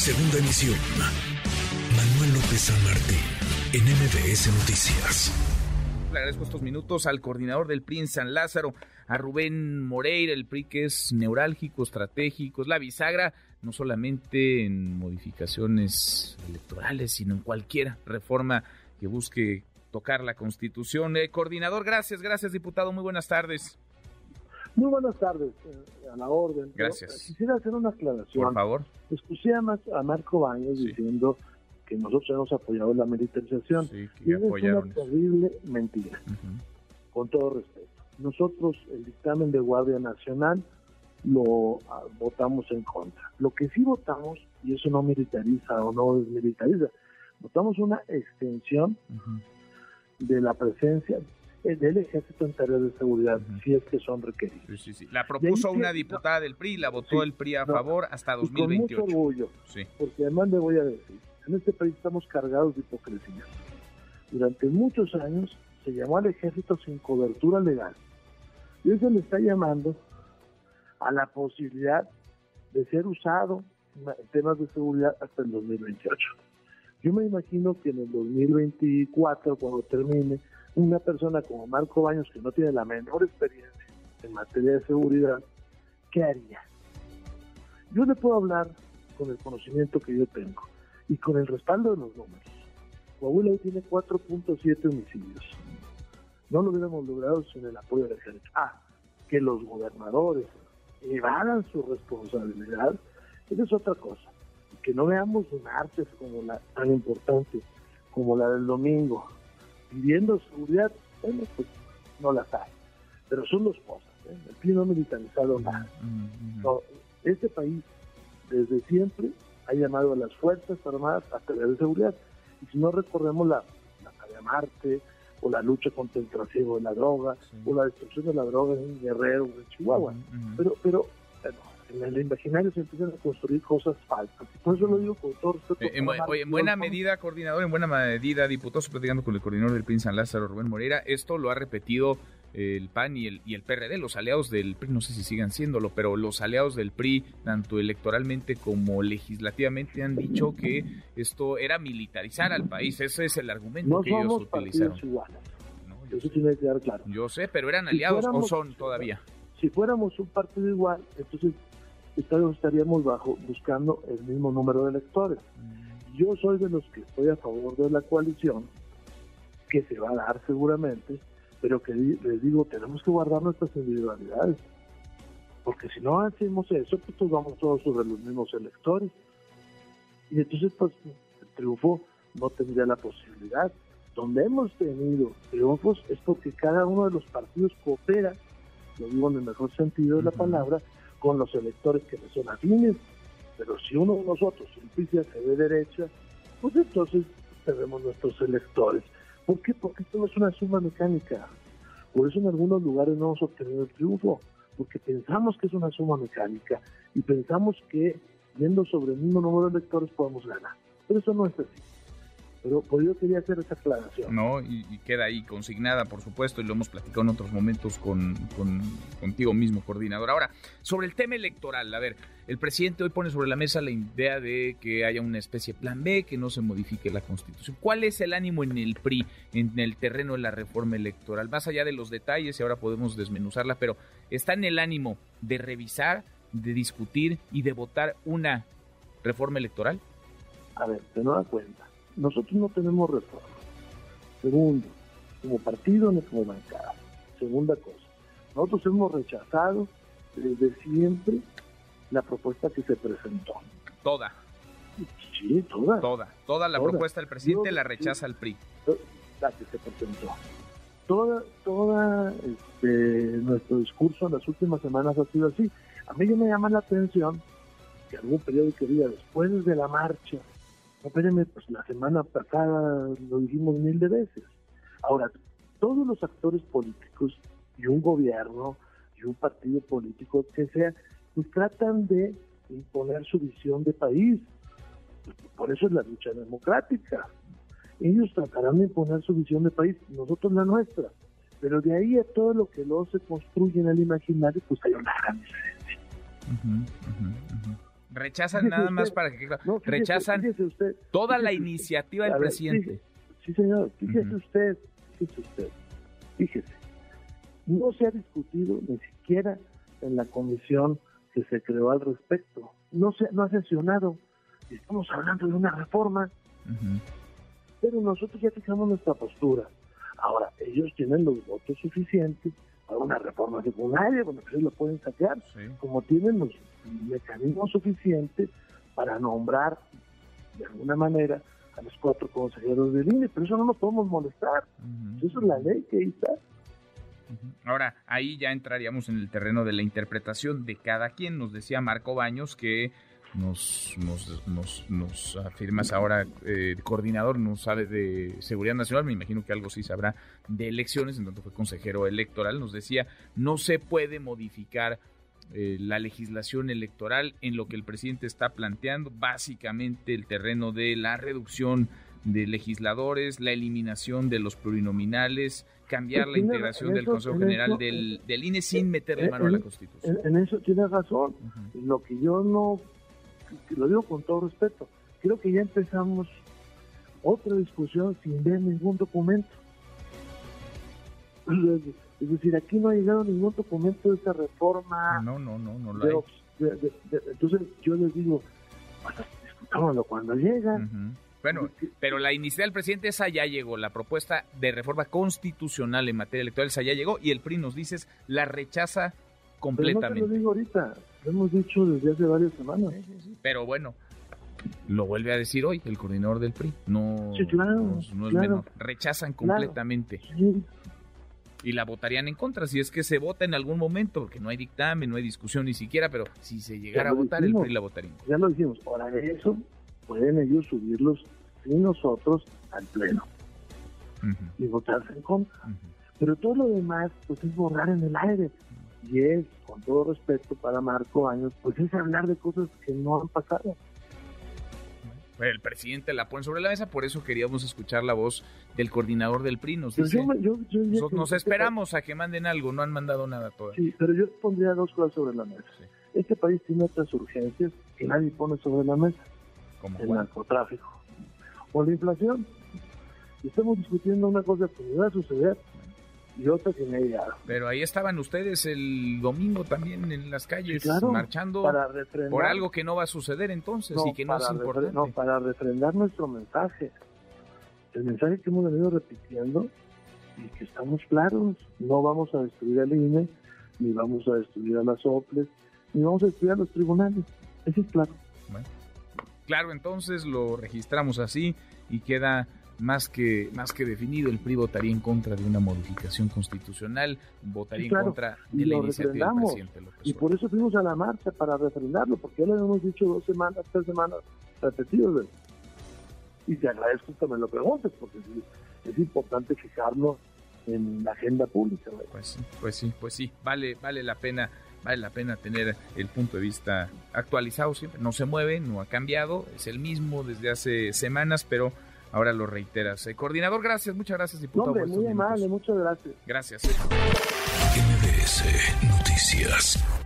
Segunda emisión. Manuel López San Martín, en MBS Noticias. Le agradezco estos minutos al coordinador del PRI en San Lázaro, a Rubén Moreira, el PRI que es neurálgico, estratégico, es la bisagra, no solamente en modificaciones electorales, sino en cualquier reforma que busque tocar la Constitución. Eh, coordinador, gracias, gracias, diputado, muy buenas tardes. Muy buenas tardes, eh, a la orden. Gracias. Pero, quisiera hacer una aclaración. Por favor. Escuché a, a Marco Baños Sí. diciendo que nosotros hemos apoyado la militarización. Sí, que y es una terrible mentira, con todo respeto. Nosotros, el dictamen de Guardia Nacional, lo ah, votamos en contra. Lo que sí votamos, y eso no militariza o no desmilitariza, votamos una extensión de la presencia eh, del Ejército en tareas de seguridad, Ujú. si es que son requeridos. Sí, sí, sí. La propuso que- una diputada del PRI, la votó el PRI a no. favor hasta Y con mucho 2028. orgullo, Sí. porque además le voy a decir, en este país estamos cargados de hipocresía. Durante muchos años se llamó al ejército sin cobertura legal. Y hoy se le está llamando a la posibilidad de ser usado en temas de seguridad hasta el 2028. Yo me imagino que en el 2024, cuando termine, una persona como Marco Baños, que no tiene la menor experiencia en materia de seguridad, ¿qué haría? Yo le puedo hablar con el conocimiento que yo tengo y con el respaldo de los números. Coahuila tiene 4.7 homicidios. No lo hubiéramos logrado sin el apoyo del ejército. Ah, que los gobernadores evadan su responsabilidad, esa es otra cosa. Que no veamos marchas como la tan importante como la del domingo, pidiendo seguridad, bueno, pues no las hay. Pero son dos cosas. ¿eh? El PRI no ha militarizado nada. No, este país desde siempre ha llamado a las Fuerzas Armadas a tareas de seguridad. Y si no recordemos la, la tarea Marte, o la lucha contra el trasiego de la droga, Sí. o la destrucción de la droga en Guerrero, en Chihuahua. Pero, pero en el imaginario se empiezan a construir cosas falsas. Y por eso lo digo con todo respeto. Eh, en, oye, buena medida, coordinador, en buena medida, diputado, platicando con el coordinador del PRI San Lázaro, Rubén Moreira, esto lo ha repetido eh, el PAN y el, y el PRD, los aliados del PRI, no sé si sigan siéndolo, pero los aliados del PRI, tanto electoralmente como legislativamente, han dicho que esto era militarizar al país, ese es el argumento No que ellos utilizaron. Yo, Eso sé, tiene que quedar claro. yo sé, pero eran Si aliados o fuéramos- son todavía. si fuéramos un partido igual, entonces estaríamos- estaríamos bajo buscando el mismo número de electores. Yo soy de los que estoy a favor de la coalición, que se va a dar seguramente, pero que les digo, tenemos que guardar nuestras individualidades. Porque si no hacemos eso, pues todos vamos todos sobre los mismos electores. Y entonces, pues, el triunfo no tendría la posibilidad. Donde hemos tenido triunfos es porque cada uno de los partidos coopera, lo digo en el mejor sentido de la palabra, con los electores que le son afines. Pero si uno de nosotros, PISA, se ve derecha, pues entonces perdemos nuestros electores. ¿Por qué? Porque esto no es una suma mecánica. Por eso en algunos lugares no hemos obtenido el triunfo, porque pensamos que es una suma mecánica y pensamos que yendo sobre el mismo número de electores podemos ganar. Pero eso no es así. Pero por ello quería hacer esa aclaración. ¿no? Y, y queda ahí consignada, por supuesto, y lo hemos platicado en otros momentos con, con- contigo mismo, coordinador. Ahora, sobre el tema electoral, a ver, el presidente hoy pone sobre la mesa la idea de que haya una especie de plan B, que no se modifique la constitución. ¿Cuál es el ánimo en el PRI, en el terreno de la reforma electoral? Más allá de los detalles, y ahora podemos desmenuzarla, pero ¿está en el ánimo de revisar, de discutir y de votar una reforma electoral? A ver, se nos da cuenta. Nosotros no tenemos reforma. Segundo, como partido ni como bancada. Segunda cosa, nosotros hemos rechazado desde siempre la propuesta que se presentó. Toda, Sí, toda. toda, toda la Toda. propuesta del presidente la rechaza el PRI. la que se presentó. Toda, toda este, nuestro discurso en las últimas semanas ha sido así. A mí me llama la atención que algún periódico diga después de la marcha, espérenme, pues la semana pasada lo dijimos mil de veces. Ahora, todos los actores políticos y un gobierno y un partido político que sea, pues tratan de imponer su visión de país. Por eso es la lucha democrática ellos tratarán de imponer su visión de país, nosotros la nuestra. Pero de ahí a todo lo que luego se construye en el imaginario, pues hay una gran diferencia. Ujú, ujú, ujú. Rechazan nada más para que rechazan toda la iniciativa del presidente. sí, señor, fíjese usted, fíjese usted, fíjese. No se ha discutido ni siquiera en la comisión que se creó al respecto. No se no ha sesionado. Estamos hablando de una reforma. Pero nosotros ya fijamos nuestra postura. Ahora, ellos tienen los votos suficientes una reforma secundaria, bueno, ellos lo pueden sacar, como tienen los mecanismos suficientes para nombrar de alguna manera a los cuatro consejeros del INE, pero eso no nos podemos molestar. Eso es la ley que ahí está. Ahora, ahí ya entraríamos en el terreno de la interpretación de cada quien. Nos decía Marco Baños que nos, nos, nos, afirmas ahora, eh, coordinador, no sabe de seguridad nacional, me imagino que algo sí sabrá de elecciones, en tanto fue consejero electoral, nos decía, no se puede modificar eh, la legislación electoral en lo que el presidente está planteando, básicamente el terreno de la reducción de legisladores, la eliminación de los plurinominales, cambiar la integración del Consejo General del, del, INE sin meterle mano a la Constitución. En, eso tiene razón. Lo que yo no lo digo con todo respeto, creo que ya empezamos otra discusión sin ver ningún documento. Es decir, aquí no ha llegado ningún documento de esta reforma. No, no, no, no lo hay. entonces yo les digo, discutámoslo cuando llega. Bueno, pero la iniciativa del presidente, esa ya llegó. La propuesta de reforma constitucional en materia electoral, esa ya llegó. Y el PRI nos dices, la rechaza completamente. Pero no te lo digo ahorita. Lo hemos dicho desde hace varias semanas. Pero bueno, lo vuelve a decir hoy el coordinador del PRI. No, no, es menor. Rechazan completamente. Y la votarían en contra, si es que se vota en algún momento, porque no hay dictamen, no hay discusión ni siquiera, pero si se llegara a votar, el PRI la votaría. Ya lo dijimos, ahora de eso pueden ellos subirlos sin nosotros al pleno y votarse en contra. Pero todo lo demás, pues es borrar en el aire y es, con todo respeto para Marco Años, pues es hablar de cosas que no han pasado. El presidente la pone sobre la mesa, por eso queríamos escuchar la voz del coordinador del PRI. Nos, pues nos, esperamos a que manden algo, no han mandado nada todavía. Sí, pero yo pondría dos cosas sobre la mesa. Este país tiene otras urgencias que nadie pone sobre la mesa. Como el narcotráfico o la inflación. estamos discutiendo una cosa que va a suceder y otra que me Pero ahí estaban ustedes el domingo también en las calles marchando por algo que no va a suceder entonces y que no es importante. No, para refrendar nuestro mensaje. El mensaje que hemos venido repitiendo y que estamos claros, no vamos a destruir al INE, ni vamos a destruir a las OPLES, ni vamos a destruir a los tribunales. Eso es claro. Claro, entonces lo registramos así y queda más que, más que definido, el PRI votaría en contra de una modificación constitucional, votaría en contra de la iniciativa del presidente López Y por eso fuimos a la marcha, para refrendarlo, porque ya lo hemos dicho dos semanas, tres semanas repetidos. Y te agradezco que me lo preguntes, porque es importante fijarlo en la agenda pública. Pues, pues sí, pues sí, vale, vale la pena vale la pena tener el punto de vista actualizado siempre. No se mueve, no ha cambiado, es el mismo desde hace semanas, pero ahora lo reiteras. Eh, coordinador, gracias, muchas gracias, diputado. muy amable, muchas gracias. Gracias. MBS Noticias.